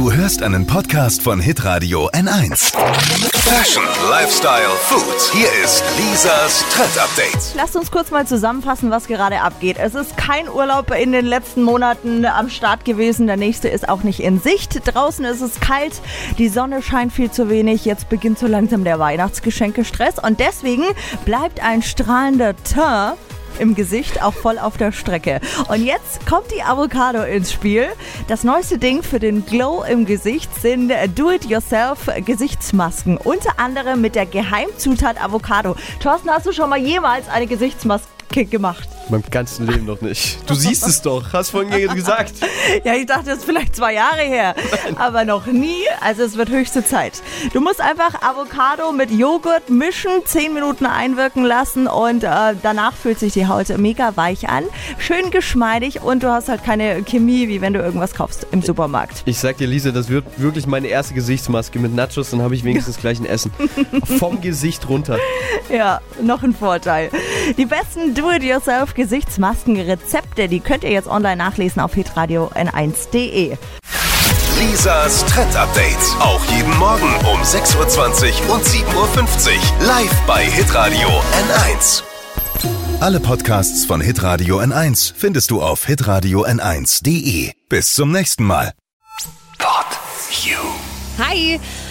Du hörst einen Podcast von Hitradio N1. Fashion, Lifestyle, Food. Hier ist Lisas Trend Update. Lasst uns kurz mal zusammenfassen, was gerade abgeht. Es ist kein Urlaub in den letzten Monaten am Start gewesen. Der nächste ist auch nicht in Sicht. Draußen ist es kalt, die Sonne scheint viel zu wenig. Jetzt beginnt so langsam der Weihnachtsgeschenke-Stress und deswegen bleibt ein strahlender Teint im Gesicht auch voll auf der Strecke. Und jetzt kommt die Avocado ins Spiel. Das neueste Ding für den Glow im Gesicht sind Do-it-yourself-Gesichtsmasken. Unter anderem mit der Geheimzutat Avocado. Thorsten, hast du schon mal jemals eine Gesichtsmaske gemacht? Meinem ganzen Leben noch nicht. Du siehst es doch, hast vorhin gesagt. Ja, ich dachte, das ist vielleicht zwei Jahre her, aber noch nie. Also es wird höchste Zeit. Du musst einfach Avocado mit Joghurt mischen, 10 Minuten einwirken lassen und äh, danach fühlt sich die Haut mega weich an, schön geschmeidig und du hast halt keine Chemie, wie wenn du irgendwas kaufst im Supermarkt. Ich sag dir, Lisa, das wird wirklich meine erste Gesichtsmaske mit Nachos, dann habe ich wenigstens gleich ein Essen. Vom Gesicht runter. Ja, noch ein Vorteil. Die besten Do-it-yourself Gesichtsmaskenrezepte, die könnt ihr jetzt online nachlesen auf hitradio n1.de. Lisas Trend Update. Auch jeden Morgen um 6.20 Uhr und 7.50 Uhr. Live bei Hitradio N1. Alle Podcasts von Hitradio N1 findest du auf hitradio n1.de. Bis zum nächsten Mal. Pod You. Hi,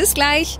Bis gleich.